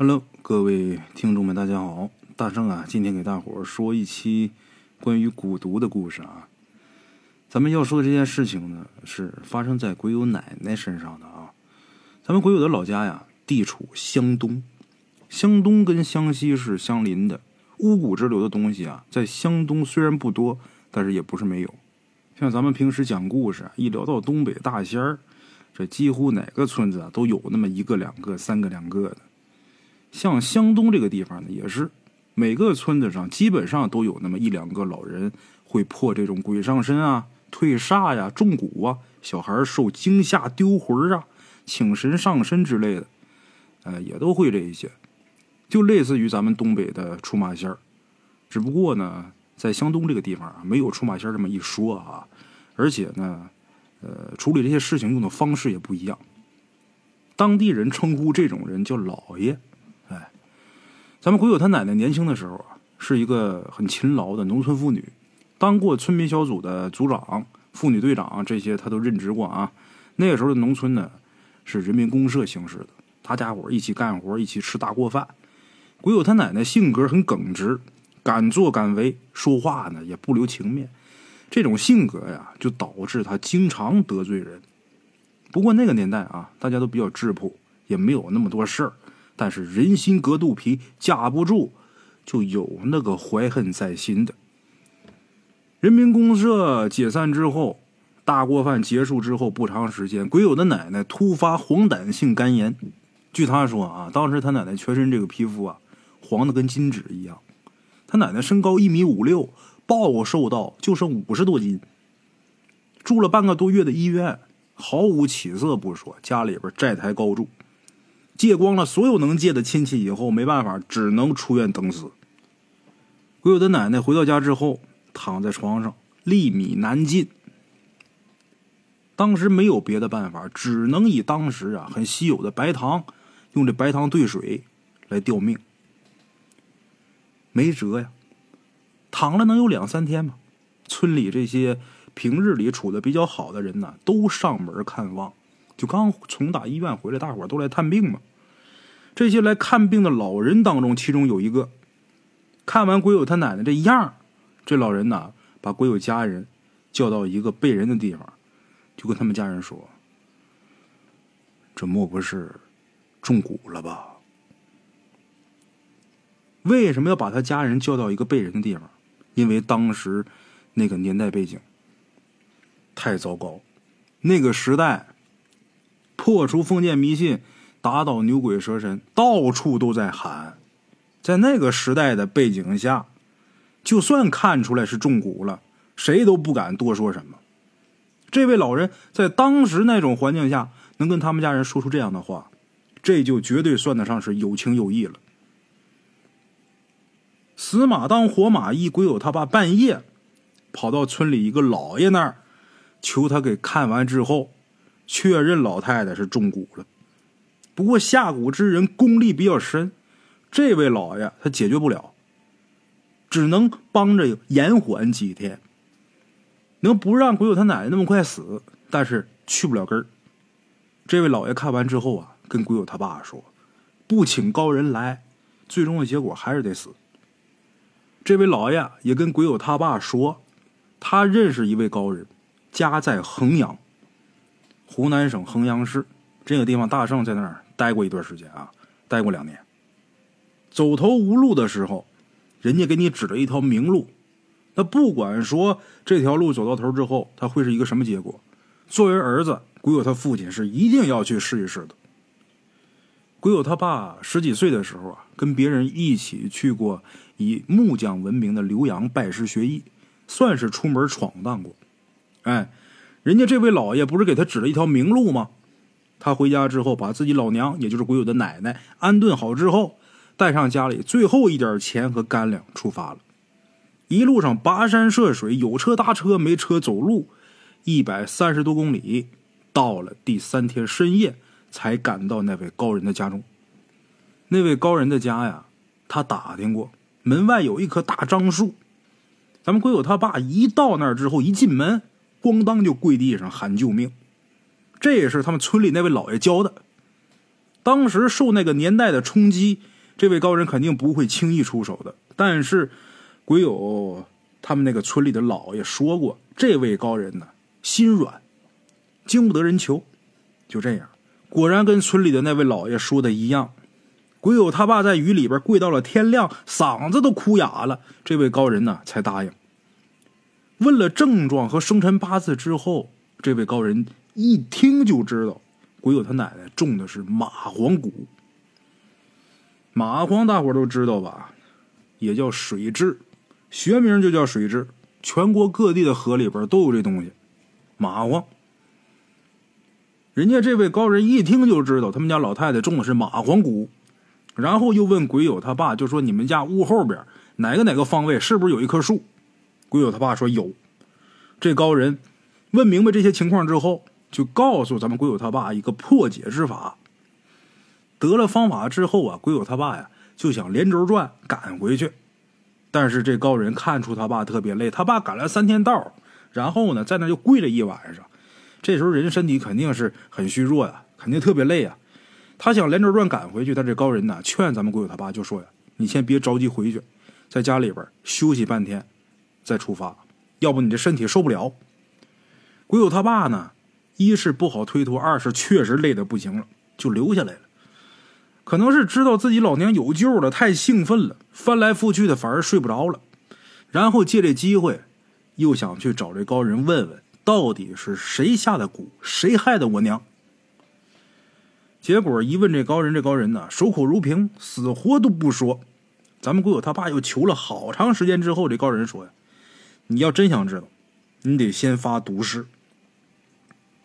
Hello，各位听众们，大家好！大圣啊，今天给大伙儿说一期关于蛊毒的故事啊。咱们要说的这件事情呢，是发生在鬼友奶奶身上的啊。咱们鬼友的老家呀，地处湘东，湘东跟湘西是相邻的。巫蛊之流的东西啊，在湘东虽然不多，但是也不是没有。像咱们平时讲故事，一聊到东北大仙儿，这几乎哪个村子啊都有那么一个、两个、三个、两个的。像湘东这个地方呢，也是每个村子上基本上都有那么一两个老人会破这种鬼上身啊、退煞呀、中蛊啊、小孩受惊吓丢魂啊、请神上身之类的，呃，也都会这一些，就类似于咱们东北的出马仙儿，只不过呢，在湘东这个地方啊，没有出马仙这么一说啊，而且呢，呃，处理这些事情用的方式也不一样，当地人称呼这种人叫老爷。咱们鬼友他奶奶年轻的时候啊，是一个很勤劳的农村妇女，当过村民小组的组长、妇女队长，这些她都任职过啊。那个时候的农村呢，是人民公社形式的，大家伙一起干活，一起吃大锅饭。鬼友他奶奶性格很耿直，敢作敢为，说话呢也不留情面。这种性格呀，就导致他经常得罪人。不过那个年代啊，大家都比较质朴，也没有那么多事儿。但是人心隔肚皮，架不住就有那个怀恨在心的。人民公社解散之后，大锅饭结束之后不长时间，鬼友的奶奶突发黄疸性肝炎。据他说啊，当时他奶奶全身这个皮肤啊，黄的跟金纸一样。他奶奶身高一米五六，暴瘦到就剩五十多斤。住了半个多月的医院，毫无起色不说，家里边债台高筑。借光了所有能借的亲戚以后，没办法，只能出院等死。鬼友的奶奶回到家之后，躺在床上，粒米难进。当时没有别的办法，只能以当时啊很稀有的白糖，用这白糖兑水来吊命。没辙呀，躺了能有两三天吧？村里这些平日里处的比较好的人呢，都上门看望。就刚从打医院回来，大伙都来探病嘛。这些来看病的老人当中，其中有一个看完鬼友他奶奶这样，这老人呢，把鬼友家人叫到一个背人的地方，就跟他们家人说：“这莫不是中蛊了吧？”为什么要把他家人叫到一个背人的地方？因为当时那个年代背景太糟糕，那个时代。破除封建迷信，打倒牛鬼蛇神，到处都在喊。在那个时代的背景下，就算看出来是中蛊了，谁都不敢多说什么。这位老人在当时那种环境下，能跟他们家人说出这样的话，这就绝对算得上是有情有义了。死马当活马医，鬼友他爸半夜跑到村里一个老爷那儿，求他给看完之后。确认老太太是中蛊了，不过下蛊之人功力比较深，这位老爷他解决不了，只能帮着延缓几天，能不让鬼友他奶奶那么快死，但是去不了根儿。这位老爷看完之后啊，跟鬼友他爸说：“不请高人来，最终的结果还是得死。”这位老爷也跟鬼友他爸说，他认识一位高人，家在衡阳。湖南省衡阳市这个地方，大圣在那儿待过一段时间啊，待过两年。走投无路的时候，人家给你指了一条明路。那不管说这条路走到头之后，他会是一个什么结果？作为儿子，鬼友他父亲是一定要去试一试的。鬼友他爸十几岁的时候啊，跟别人一起去过以木匠闻名的浏阳拜师学艺，算是出门闯荡过。哎。人家这位老爷不是给他指了一条明路吗？他回家之后，把自己老娘，也就是鬼友的奶奶安顿好之后，带上家里最后一点钱和干粮，出发了。一路上跋山涉水，有车搭车，没车走路，一百三十多公里，到了第三天深夜，才赶到那位高人的家中。那位高人的家呀，他打听过，门外有一棵大樟树。咱们鬼友他爸一到那儿之后，一进门。咣当就跪地上喊救命，这也是他们村里那位老爷教的。当时受那个年代的冲击，这位高人肯定不会轻易出手的。但是，鬼友他们那个村里的老爷说过，这位高人呢心软，经不得人求。就这样，果然跟村里的那位老爷说的一样，鬼友他爸在雨里边跪到了天亮，嗓子都哭哑了。这位高人呢才答应。问了症状和生辰八字之后，这位高人一听就知道，鬼友他奶奶种的是蚂蟥蛊。蚂蟥大伙都知道吧，也叫水蛭，学名就叫水蛭，全国各地的河里边都有这东西。蚂蟥，人家这位高人一听就知道，他们家老太太种的是蚂蟥蛊，然后又问鬼友他爸，就说你们家屋后边哪个哪个方位是不是有一棵树？鬼友他爸说有，这高人问明白这些情况之后，就告诉咱们鬼友他爸一个破解之法。得了方法之后啊，鬼友他爸呀就想连轴转赶回去，但是这高人看出他爸特别累，他爸赶了三天道，然后呢在那就跪了一晚上。这时候人身体肯定是很虚弱呀，肯定特别累呀。他想连轴转赶回去，但这高人呢劝咱们鬼友他爸就说呀：“你先别着急回去，在家里边休息半天。”再出发，要不你这身体受不了。鬼友他爸呢，一是不好推脱，二是确实累得不行了，就留下来了。可能是知道自己老娘有救了，太兴奋了，翻来覆去的反而睡不着了。然后借这机会，又想去找这高人问问，到底是谁下的蛊，谁害的我娘。结果一问这高人，这高人呢，守口如瓶，死活都不说。咱们鬼友他爸又求了好长时间之后，这高人说呀。你要真想知道，你得先发毒誓。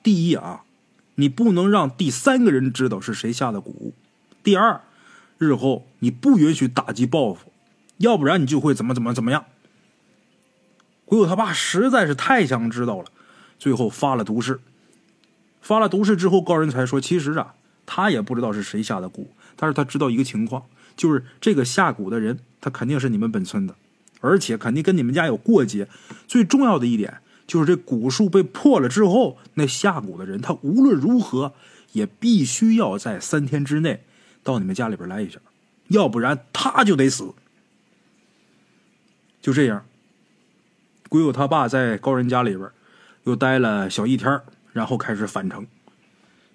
第一啊，你不能让第三个人知道是谁下的蛊；第二，日后你不允许打击报复，要不然你就会怎么怎么怎么样。鬼友他爸实在是太想知道了，最后发了毒誓。发了毒誓之后，高人才说：“其实啊，他也不知道是谁下的蛊，但是他知道一个情况，就是这个下蛊的人，他肯定是你们本村的。”而且肯定跟你们家有过节。最重要的一点就是这蛊术被破了之后，那下蛊的人他无论如何也必须要在三天之内到你们家里边来一下，要不然他就得死。就这样，鬼友他爸在高人家里边又待了小一天，然后开始返程。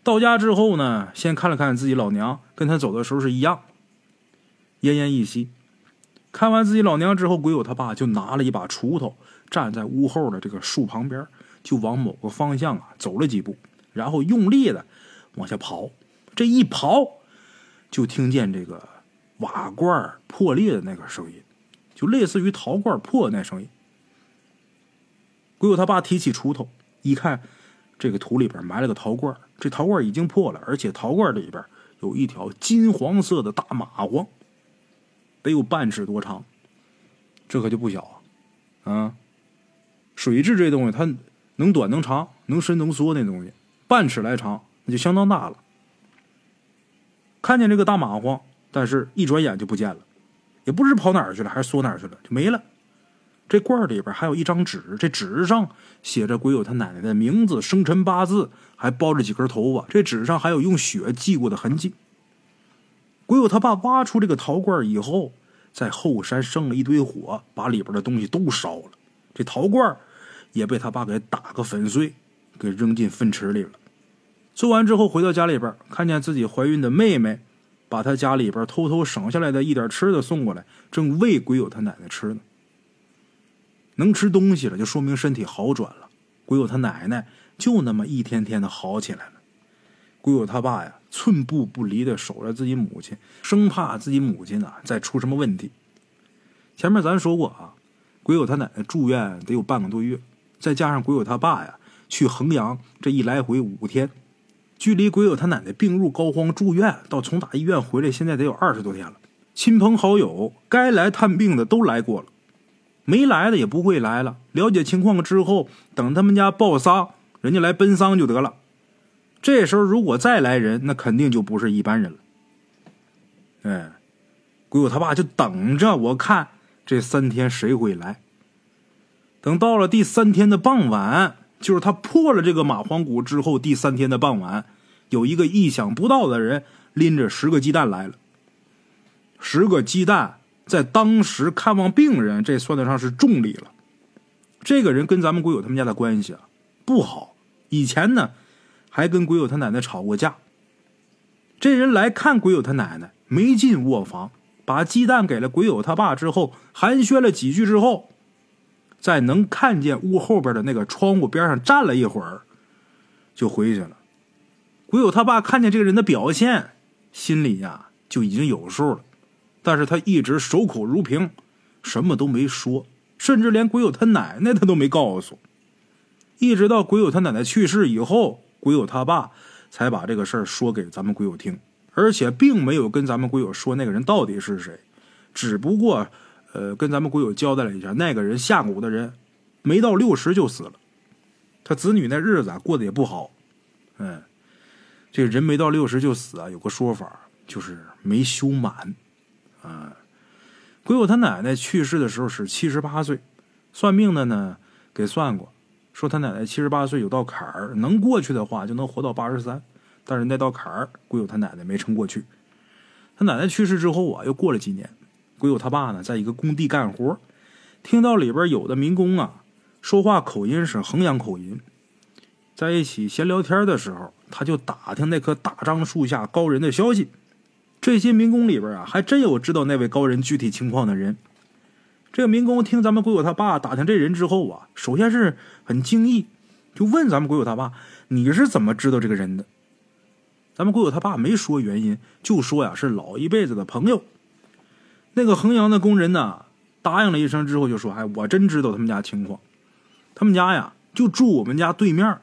到家之后呢，先看了看自己老娘，跟他走的时候是一样，奄奄一息。看完自己老娘之后，鬼友他爸就拿了一把锄头，站在屋后的这个树旁边，就往某个方向啊走了几步，然后用力的往下刨。这一刨，就听见这个瓦罐破裂的那个声音，就类似于陶罐破那声音。鬼友他爸提起锄头一看，这个土里边埋了个陶罐，这陶罐已经破了，而且陶罐里边有一条金黄色的大蚂蟥。得有半尺多长，这可就不小啊！啊，水蛭这东西，它能短能长，能伸能缩那东西，半尺来长，那就相当大了。看见这个大蚂蟥，但是一转眼就不见了，也不知跑哪儿去了，还是缩哪儿去了，就没了。这罐里边还有一张纸，这纸上写着鬼友他奶奶的名字、生辰八字，还包着几根头发。这纸上还有用血记过的痕迹。鬼友他爸挖出这个陶罐以后，在后山生了一堆火，把里边的东西都烧了。这陶罐也被他爸给打个粉碎，给扔进粪池里了。做完之后，回到家里边，看见自己怀孕的妹妹，把他家里边偷偷省下来的一点吃的送过来，正喂鬼友他奶奶吃呢。能吃东西了，就说明身体好转了。鬼友他奶奶就那么一天天的好起来了。鬼友他爸呀。寸步不离的守着自己母亲，生怕自己母亲呢再出什么问题。前面咱说过啊，鬼友他奶奶住院得有半个多月，再加上鬼友他爸呀去衡阳这一来回五天，距离鬼友他奶奶病入膏肓住院到从打医院回来，现在得有二十多天了。亲朋好友该来探病的都来过了，没来的也不会来了。了解情况之后，等他们家报丧，人家来奔丧就得了。这时候如果再来人，那肯定就不是一般人了。哎，鬼友他爸就等着，我看这三天谁会来。等到了第三天的傍晚，就是他破了这个蚂蟥蛊之后第三天的傍晚，有一个意想不到的人拎着十个鸡蛋来了。十个鸡蛋在当时看望病人，这算得上是重礼了。这个人跟咱们鬼友他们家的关系啊不好，以前呢还跟鬼友他奶奶吵过架。这人来看鬼友他奶奶，没进卧房，把鸡蛋给了鬼友他爸之后，寒暄了几句之后，在能看见屋后边的那个窗户边上站了一会儿，就回去了。鬼友他爸看见这个人的表现，心里呀就已经有数了，但是他一直守口如瓶，什么都没说，甚至连鬼友他奶奶他都没告诉。一直到鬼友他奶奶去世以后，鬼友他爸。才把这个事儿说给咱们鬼友听，而且并没有跟咱们鬼友说那个人到底是谁，只不过，呃，跟咱们鬼友交代了一下，那个人下蛊的人，没到六十就死了，他子女那日子啊过得也不好，嗯，这人没到六十就死啊，有个说法就是没修满，啊，鬼友他奶奶去世的时候是七十八岁，算命的呢给算过。说他奶奶七十八岁有道坎儿，能过去的话就能活到八十三，但是那道坎儿，鬼友他奶奶没撑过去。他奶奶去世之后啊，又过了几年，鬼友他爸呢，在一个工地干活，听到里边有的民工啊说话口音是衡阳口音，在一起闲聊天的时候，他就打听那棵大樟树下高人的消息。这些民工里边啊，还真有知道那位高人具体情况的人。这个民工听咱们鬼友他爸打听这人之后啊，首先是很惊异，就问咱们鬼友他爸：“你是怎么知道这个人的？”咱们鬼友他爸没说原因，就说呀是老一辈子的朋友。那个衡阳的工人呢，答应了一声之后就说：“哎，我真知道他们家情况，他们家呀就住我们家对面。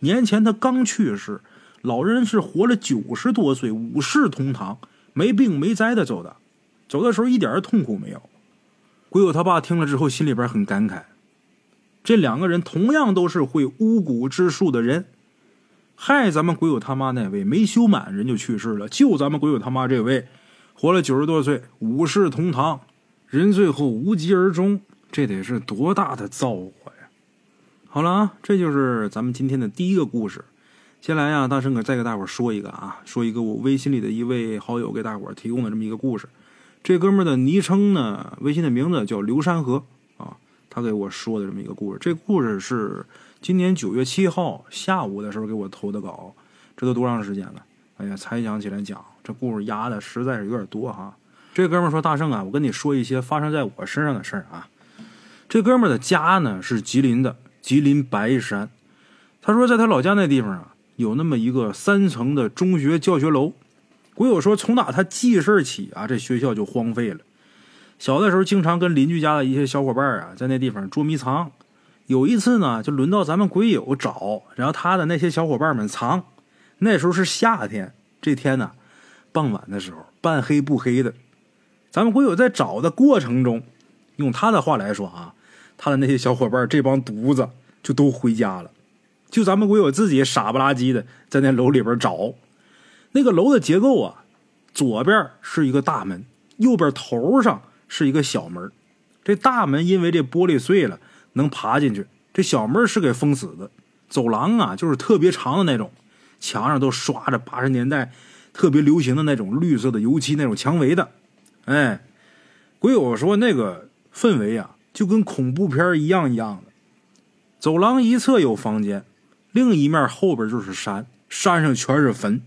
年前他刚去世，老人是活了九十多岁，五世同堂，没病没灾的走的，走的时候一点痛苦没有。”鬼友他爸听了之后，心里边很感慨。这两个人同样都是会巫蛊之术的人，害咱们鬼友他妈那位没修满人就去世了，就咱们鬼友他妈这位活了九十多岁，五世同堂，人最后无疾而终，这得是多大的造化呀！好了啊，这就是咱们今天的第一个故事。先来呀，大圣哥再给大伙说一个啊，说一个我微信里的一位好友给大伙提供的这么一个故事。这哥们儿的昵称呢，微信的名字叫刘山河啊，他给我说的这么一个故事。这故事是今年九月七号下午的时候给我投的稿，这都多长时间了？哎呀，才想起来讲这故事，压的实在是有点多哈。这哥们儿说：“大圣啊，我跟你说一些发生在我身上的事儿啊。”这哥们儿的家呢是吉林的，吉林白山。他说，在他老家那地方啊，有那么一个三层的中学教学楼。鬼友说：“从打他记事起啊，这学校就荒废了。小的时候，经常跟邻居家的一些小伙伴啊，在那地方捉迷藏。有一次呢，就轮到咱们鬼友找，然后他的那些小伙伴们藏。那时候是夏天，这天呢，傍晚的时候，半黑不黑的。咱们鬼友在找的过程中，用他的话来说啊，他的那些小伙伴这帮犊子就都回家了，就咱们鬼友自己傻不拉几的在那楼里边找。”那个楼的结构啊，左边是一个大门，右边头上是一个小门。这大门因为这玻璃碎了，能爬进去；这小门是给封死的。走廊啊，就是特别长的那种，墙上都刷着八十年代特别流行的那种绿色的油漆那种墙围的。哎，鬼友说那个氛围啊，就跟恐怖片一样一样的。走廊一侧有房间，另一面后边就是山，山上全是坟。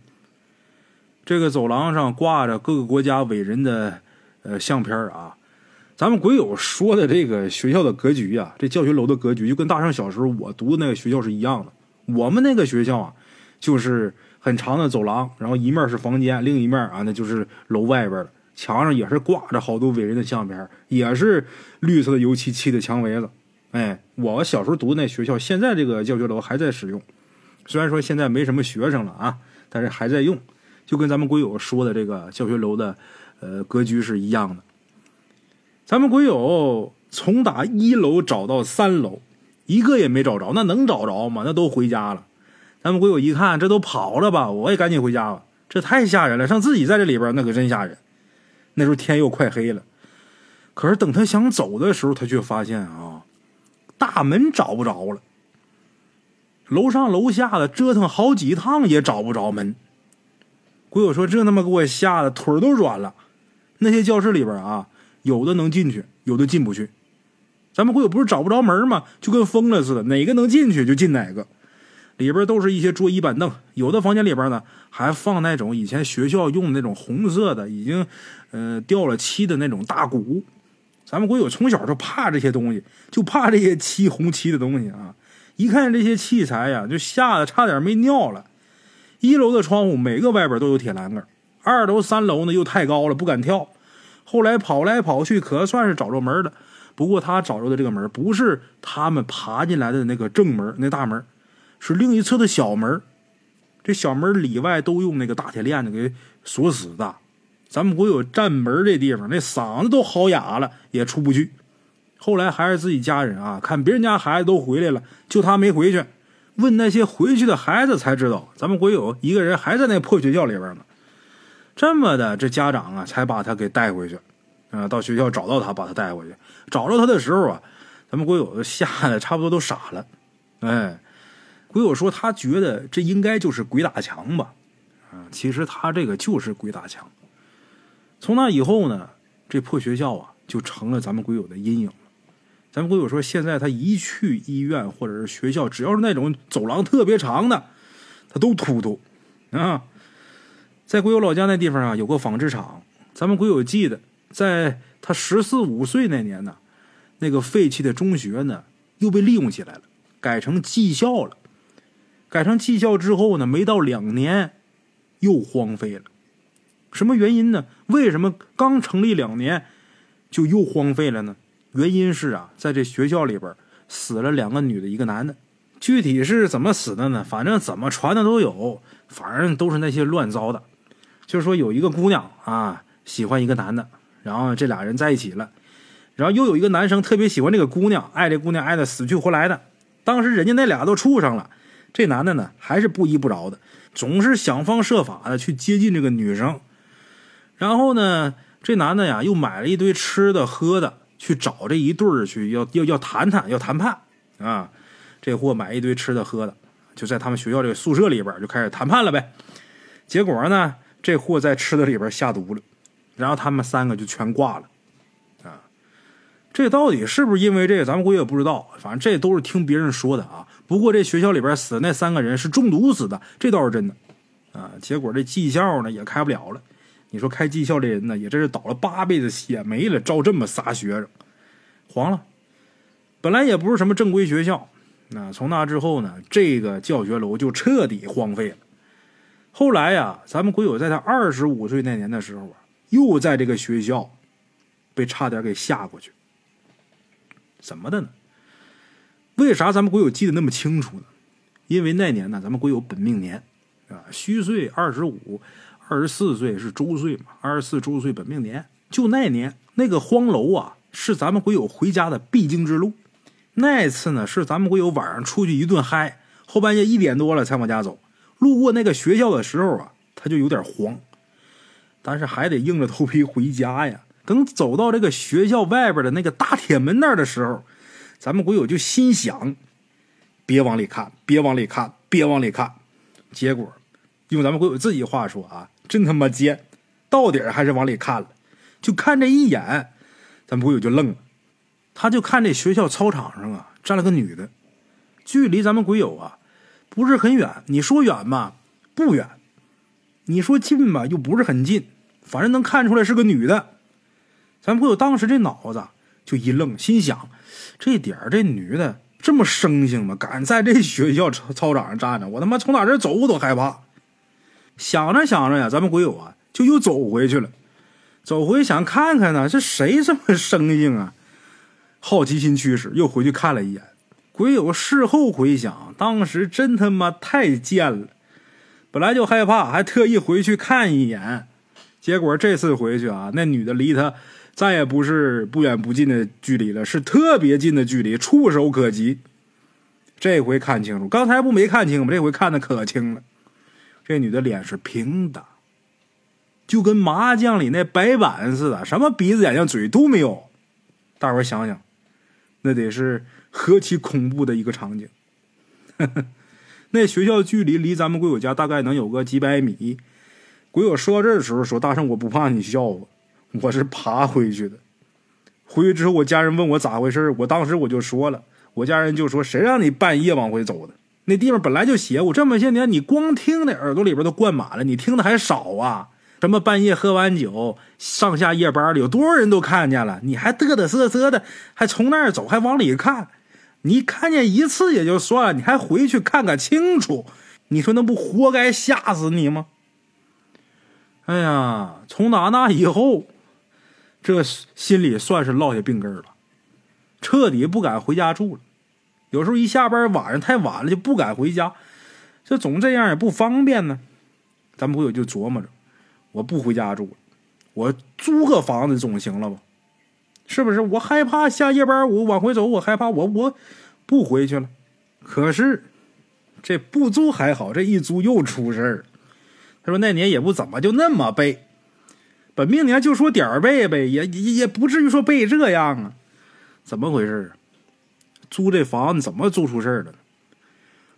这个走廊上挂着各个国家伟人的呃相片啊，咱们鬼友说的这个学校的格局啊，这教学楼的格局就跟大圣小时候我读的那个学校是一样的。我们那个学校啊，就是很长的走廊，然后一面是房间，另一面啊那就是楼外边了。墙上也是挂着好多伟人的相片，也是绿色的油漆漆的墙围子。哎，我小时候读的那学校，现在这个教学楼还在使用，虽然说现在没什么学生了啊，但是还在用。就跟咱们鬼友说的这个教学楼的，呃，格局是一样的。咱们鬼友从打一楼找到三楼，一个也没找着，那能找着吗？那都回家了。咱们鬼友一看，这都跑了吧？我也赶紧回家吧。这太吓人了，上自己在这里边，那可真吓人。那时候天又快黑了，可是等他想走的时候，他却发现啊，大门找不着了。楼上楼下的折腾好几趟也找不着门。鬼友说：“这他妈给我吓得腿都软了。那些教室里边啊，有的能进去，有的进不去。咱们鬼友不是找不着门吗？就跟疯了似的，哪个能进去就进哪个。里边都是一些桌椅板凳，有的房间里边呢还放那种以前学校用的那种红色的，已经呃掉了漆的那种大鼓。咱们鬼友从小就怕这些东西，就怕这些漆红漆的东西啊。一看这些器材呀，就吓得差点没尿了。”一楼的窗户每个外边都有铁栏杆，二楼、三楼呢又太高了，不敢跳。后来跑来跑去，可算是找着门了。不过他找着的这个门不是他们爬进来的那个正门，那大门是另一侧的小门。这小门里外都用那个大铁链子给锁死的。咱们国有站门这地方，那嗓子都嚎哑了，也出不去。后来还是自己家人啊，看别人家孩子都回来了，就他没回去。问那些回去的孩子才知道，咱们国有一个人还在那破学校里边呢。这么的，这家长啊才把他给带回去，啊，到学校找到他，把他带回去。找着他的时候啊，咱们国友吓得差不多都傻了。哎，国友说他觉得这应该就是鬼打墙吧？啊，其实他这个就是鬼打墙。从那以后呢，这破学校啊就成了咱们鬼友的阴影。咱们鬼友说，现在他一去医院或者是学校，只要是那种走廊特别长的，他都突突啊。在鬼友老家那地方啊，有个纺织厂。咱们鬼友记得，在他十四五岁那年呢，那个废弃的中学呢，又被利用起来了，改成技校了。改成技校之后呢，没到两年，又荒废了。什么原因呢？为什么刚成立两年就又荒废了呢？原因是啊，在这学校里边死了两个女的，一个男的。具体是怎么死的呢？反正怎么传的都有，反正都是那些乱糟的。就是说，有一个姑娘啊，喜欢一个男的，然后这俩人在一起了，然后又有一个男生特别喜欢这个姑娘，爱这姑娘爱的死去活来的。当时人家那俩都处上了，这男的呢还是不依不饶的，总是想方设法的去接近这个女生。然后呢，这男的呀又买了一堆吃的喝的。去找这一对儿去，要要要谈谈，要谈判啊！这货买一堆吃的喝的，就在他们学校这个宿舍里边就开始谈判了呗。结果呢，这货在吃的里边下毒了，然后他们三个就全挂了啊！这到底是不是因为这个，咱们估计也不知道。反正这都是听别人说的啊。不过这学校里边死的那三个人是中毒死的，这倒是真的啊。结果这技校呢也开不了了。你说开技校这人呢，也真是倒了八辈子血霉了，招这么仨学生，黄了。本来也不是什么正规学校，那从那之后呢，这个教学楼就彻底荒废了。后来呀，咱们鬼友在他二十五岁那年的时候啊，又在这个学校被差点给吓过去。怎么的呢？为啥咱们鬼友记得那么清楚呢？因为那年呢，咱们鬼友本命年啊，虚岁二十五。二十四岁是周岁嘛？二十四周岁本命年，就那年那个荒楼啊，是咱们鬼友回家的必经之路。那次呢，是咱们鬼友晚上出去一顿嗨，后半夜一点多了才往家走。路过那个学校的时候啊，他就有点慌，但是还得硬着头皮回家呀。等走到这个学校外边的那个大铁门那儿的时候，咱们鬼友就心想：别往里看，别往里看，别往里看。结果，用咱们鬼友自己话说啊。真他妈贱，到底还是往里看了，就看这一眼，咱不友就愣了。他就看这学校操场上啊，站了个女的，距离咱们鬼友啊不是很远。你说远吧，不远；你说近吧，又不是很近。反正能看出来是个女的。咱们鬼友当时这脑子就一愣，心想：这点儿这女的这么生性吗？敢在这学校操操场上站着？我他妈从哪这走我都害怕。想着想着呀，咱们鬼友啊就又走回去了，走回想看看呢，这谁这么生性啊？好奇心驱使，又回去看了一眼。鬼友事后回想，当时真他妈太贱了，本来就害怕，还特意回去看一眼。结果这次回去啊，那女的离他再也不是不远不近的距离了，是特别近的距离，触手可及。这回看清楚，刚才不没看清吗？这回看的可清了。这女的脸是平的，就跟麻将里那白板似的，什么鼻子、眼睛、嘴都没有。大伙想想，那得是何其恐怖的一个场景！那学校距离离咱们鬼友家大概能有个几百米，鬼友说到这儿的时候说：“大圣，我不怕你笑话，我是爬回去的。回去之后，我家人问我咋回事我当时我就说了，我家人就说：谁让你半夜往回走的？那地方本来就邪乎，这么些年你光听的耳朵里边都灌满了，你听的还少啊？什么半夜喝完酒上下夜班的，有多少人都看见了，你还嘚嘚瑟瑟的，还从那儿走，还往里看。你看见一次也就算了，你还回去看看清楚，你说那不活该吓死你吗？”哎呀，从打那以后，这心里算是落下病根了，彻底不敢回家住了。有时候一下班晚上太晚了，就不敢回家，这总这样也不方便呢。咱们不友就琢磨着，我不回家住，我租个房子总行了吧？是不是？我害怕下夜班我往回走，我害怕我我不回去了。可是这不租还好，这一租又出事儿。他说：“那年也不怎么就那么背，本命年就说点儿背呗，也也也不至于说背这样啊，怎么回事？租这房子怎么租出事儿了呢？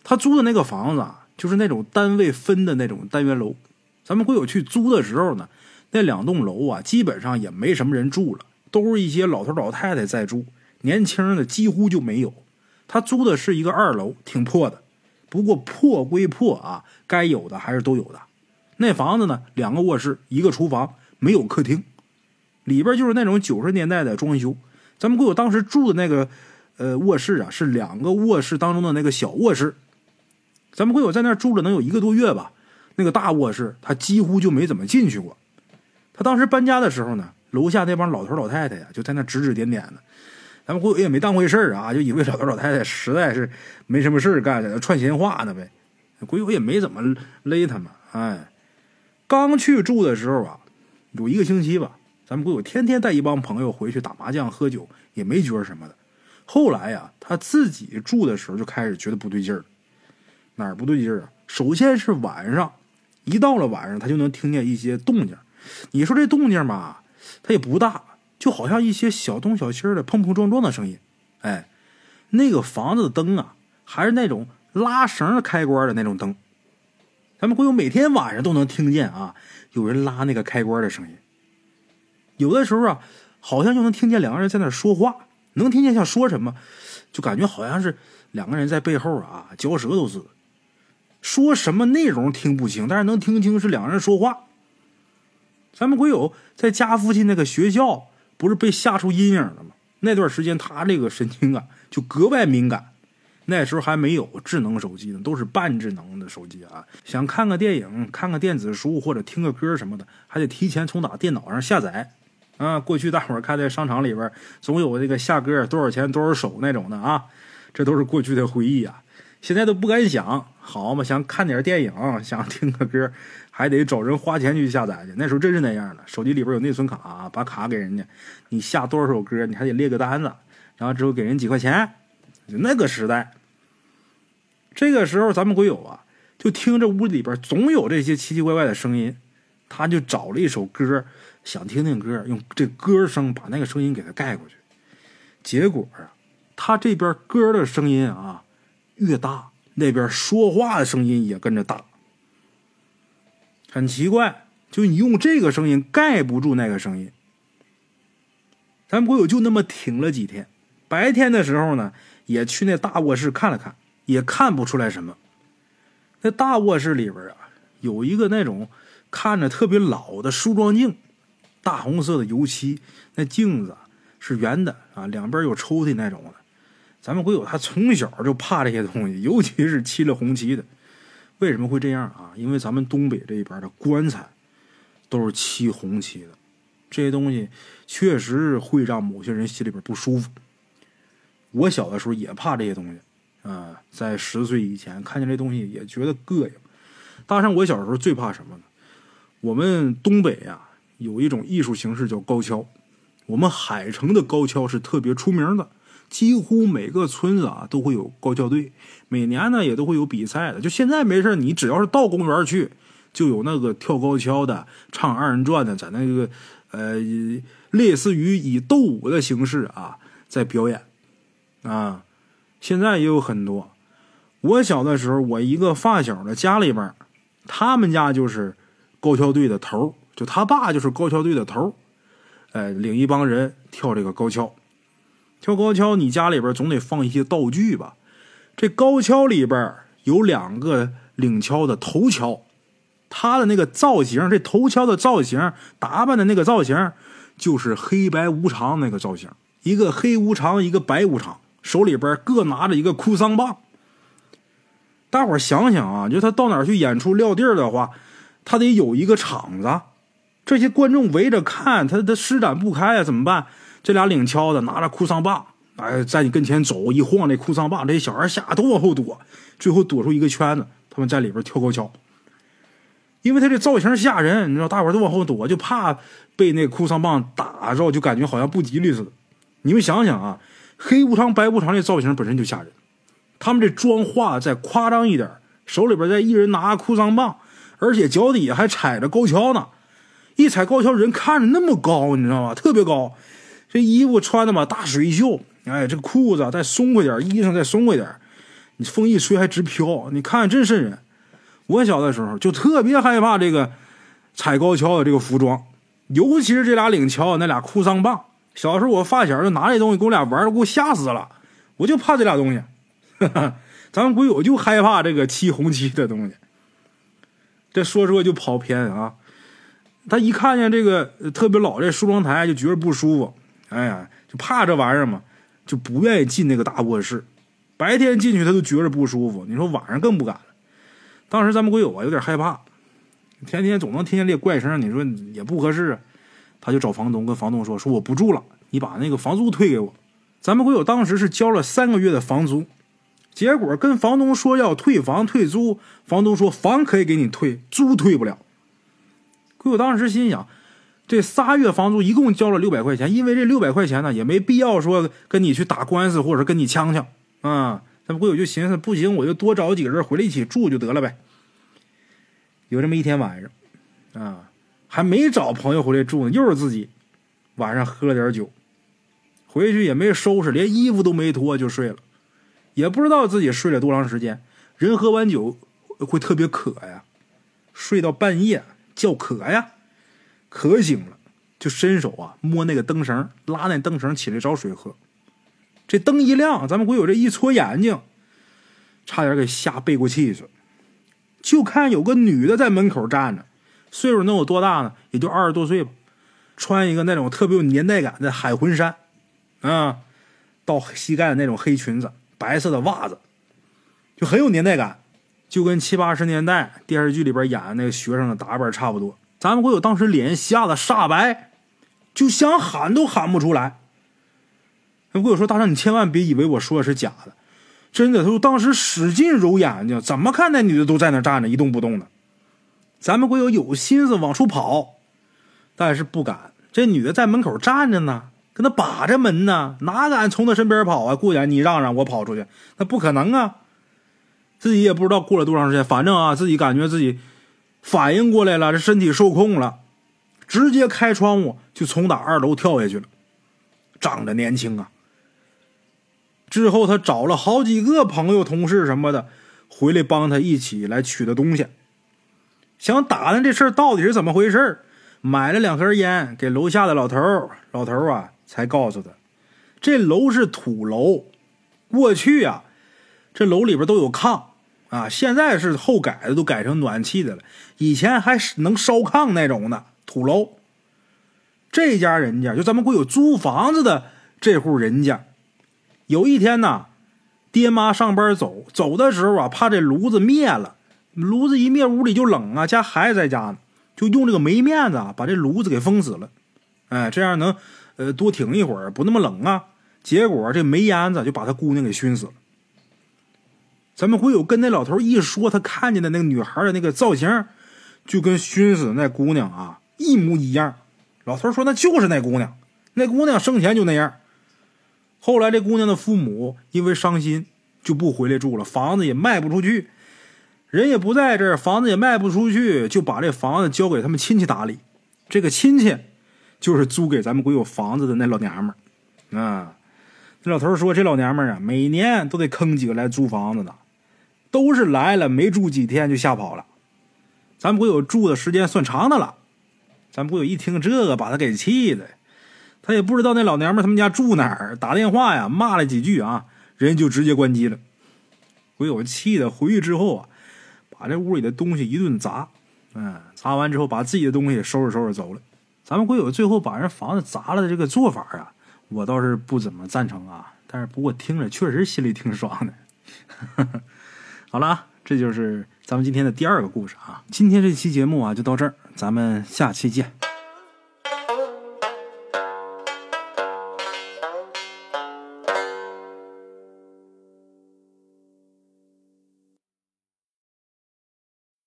他租的那个房子啊，就是那种单位分的那种单元楼。咱们会有去租的时候呢，那两栋楼啊，基本上也没什么人住了，都是一些老头老太太在住，年轻的几乎就没有。他租的是一个二楼，挺破的，不过破归破啊，该有的还是都有的。”那房子呢？两个卧室，一个厨房，没有客厅，里边就是那种九十年代的装修。咱们鬼友当时住的那个，呃，卧室啊，是两个卧室当中的那个小卧室。咱们鬼友在那儿住了能有一个多月吧。那个大卧室他几乎就没怎么进去过。他当时搬家的时候呢，楼下那帮老头老太太呀，就在那指指点点的。咱们鬼友也没当回事啊，就以为老头老太太实在是没什么事干，在那串闲话呢呗。鬼友也没怎么勒他们，哎。刚去住的时候啊，有一个星期吧，咱们鬼友天天带一帮朋友回去打麻将喝酒，也没觉什么的。后来呀，他自己住的时候就开始觉得不对劲儿。哪儿不对劲儿啊？首先是晚上，一到了晚上，他就能听见一些动静。你说这动静吧，它也不大，就好像一些小东小西的碰碰撞撞的声音。哎，那个房子的灯啊，还是那种拉绳开关的那种灯。咱们会有每天晚上都能听见啊，有人拉那个开关的声音。有的时候啊，好像就能听见两个人在那说话，能听见像说什么，就感觉好像是两个人在背后啊嚼舌头似的。说什么内容听不清，但是能听清是两个人说话。咱们鬼友在家附近那个学校，不是被吓出阴影了吗？那段时间他这个神经啊就格外敏感。那时候还没有智能手机呢，都是半智能的手机啊。想看个电影、看个电子书或者听个歌什么的，还得提前从打电脑上下载。啊，过去大伙儿看在商场里边，总有这个下歌多少钱多少首那种的啊，这都是过去的回忆啊。现在都不敢想，好嘛，想看点电影，想听个歌，还得找人花钱去下载去。那时候真是那样的，手机里边有内存卡，把卡给人家，你下多少首歌，你还得列个单子，然后之后给人几块钱。就那个时代，这个时候咱们鬼友啊，就听这屋里边总有这些奇奇怪怪的声音，他就找了一首歌，想听听歌，用这歌声把那个声音给他盖过去。结果啊，他这边歌的声音啊越大，那边说话的声音也跟着大。很奇怪，就你用这个声音盖不住那个声音。咱们鬼友就那么挺了几天，白天的时候呢。也去那大卧室看了看，也看不出来什么。那大卧室里边啊，有一个那种看着特别老的梳妆镜，大红色的油漆，那镜子是圆的啊，两边有抽屉那种的。咱们鬼友他从小就怕这些东西，尤其是漆了红漆的。为什么会这样啊？因为咱们东北这一边的棺材都是漆红漆的，这些东西确实会让某些人心里边不舒服。我小的时候也怕这些东西，啊，在十岁以前看见这东西也觉得膈应。大上我小时候最怕什么呢？我们东北呀有一种艺术形式叫高跷，我们海城的高跷是特别出名的，几乎每个村子啊都会有高跷队，每年呢也都会有比赛的。就现在没事你只要是到公园去，就有那个跳高跷的、唱二人转的，在那个呃类似于以斗舞的形式啊在表演。啊，现在也有很多。我小的时候，我一个发小的家里边，他们家就是高跷队的头，就他爸就是高跷队的头，哎，领一帮人跳这个高跷。跳高跷，你家里边总得放一些道具吧？这高跷里边有两个领跷的头跷，他的那个造型，这头跷的造型，打扮的那个造型，就是黑白无常那个造型，一个黑无常，一个白无常，手里边各拿着一个哭丧棒。大伙想想啊，就他到哪儿去演出撂地儿的话，他得有一个场子，这些观众围着看，他他施展不开啊，怎么办？这俩领敲的拿着哭丧棒，哎，在你跟前走一晃，那哭丧棒，这些小孩吓都往后躲，最后躲出一个圈子，他们在里边跳高跷。因为他这造型吓人，你知道，大伙都往后躲，就怕被那哭丧棒打着，就感觉好像不吉利似的。你们想想啊，黑无常、白无常这造型本身就吓人。他们这妆化再夸张一点，手里边再一人拿哭丧棒，而且脚底下还踩着高跷呢。一踩高跷，人看着那么高，你知道吗？特别高。这衣服穿的嘛，大水袖，哎，这裤子再松快点，衣裳再松快点，你风一吹还直飘，你看真瘆人。我小的时候就特别害怕这个踩高跷的这个服装，尤其是这俩领跷那俩哭丧棒。小时候我发小就拿这东西跟我俩玩，给我吓死了。我就怕这俩东西，咱们鬼友就害怕这个漆红漆的东西。这说说就跑偏啊，他一看见这个特别老这梳妆台就觉得不舒服。哎呀，就怕这玩意儿嘛，就不愿意进那个大卧室。白天进去他都觉着不舒服，你说晚上更不敢了。当时咱们鬼友啊有点害怕，天天总能听见这怪声，你说也不合适啊。他就找房东，跟房东说：“说我不住了，你把那个房租退给我。”咱们鬼友当时是交了三个月的房租，结果跟房东说要退房退租，房东说房可以给你退，租退不了。我当时心想。这仨月房租一共交了六百块钱，因为这六百块钱呢，也没必要说跟你去打官司，或者是跟你呛呛啊。咱们鬼友就寻思，不行，我就多找几个人回来一起住就得了呗。有这么一天晚上，啊，还没找朋友回来住呢，又是自己晚上喝了点酒，回去也没收拾，连衣服都没脱就睡了，也不知道自己睡了多长时间。人喝完酒会特别渴呀，睡到半夜叫渴呀。渴醒了，就伸手啊摸那个灯绳，拉那灯绳起来找水喝。这灯一亮，咱们鬼友这一搓眼睛，差点给吓背过气去。就看有个女的在门口站着，岁数能有多大呢？也就二十多岁吧，穿一个那种特别有年代感的海魂衫，啊，到膝盖的那种黑裙子，白色的袜子，就很有年代感，就跟七八十年代电视剧里边演的那个学生的打扮差不多。咱们国友当时脸吓得煞白，就想喊都喊不出来。那鬼友说：“大圣，你千万别以为我说的是假的，真的。”他说：“当时使劲揉眼睛，怎么看那女的都在那站着一动不动的。”咱们国友有心思往出跑，但是不敢。这女的在门口站着呢，跟他把着门呢，哪敢从他身边跑啊？顾言，你让让我跑出去，那不可能啊！自己也不知道过了多长时间，反正啊，自己感觉自己。反应过来了，这身体受控了，直接开窗户就从打二楼跳下去了。长得年轻啊！之后他找了好几个朋友、同事什么的回来帮他一起来取的东西，想打听这事儿到底是怎么回事买了两盒烟给楼下的老头老头啊才告诉他，这楼是土楼，过去啊，这楼里边都有炕。啊，现在是后改的，都改成暖气的了。以前还能烧炕那种的土楼。这家人家就咱们国有租房子的这户人家，有一天呢，爹妈上班走，走的时候啊，怕这炉子灭了，炉子一灭屋里就冷啊，家孩子在家呢，就用这个煤面子啊把这炉子给封死了，哎，这样能呃多挺一会儿，不那么冷啊。结果这煤烟子就把他姑娘给熏死了。咱们会有跟那老头一说，他看见的那个女孩的那个造型，就跟熏死那姑娘啊一模一样。老头说那就是那姑娘，那姑娘生前就那样。后来这姑娘的父母因为伤心，就不回来住了，房子也卖不出去，人也不在这儿，房子也卖不出去，就把这房子交给他们亲戚打理。这个亲戚就是租给咱们鬼友房子的那老娘们儿啊。那老头说这老娘们儿啊，每年都得坑几个来租房子的。都是来了没住几天就吓跑了，咱们鬼友住的时间算长的了。咱们鬼友一听这个，把他给气的，他也不知道那老娘们他们家住哪儿，打电话呀骂了几句啊，人就直接关机了。鬼友气的回去之后啊，把这屋里的东西一顿砸，嗯，砸完之后把自己的东西收拾收拾走了。咱们鬼友最后把人房子砸了的这个做法啊，我倒是不怎么赞成啊，但是不过听着确实心里挺爽的。好了啊，这就是咱们今天的第二个故事啊。今天这期节目啊就到这儿，咱们下期见。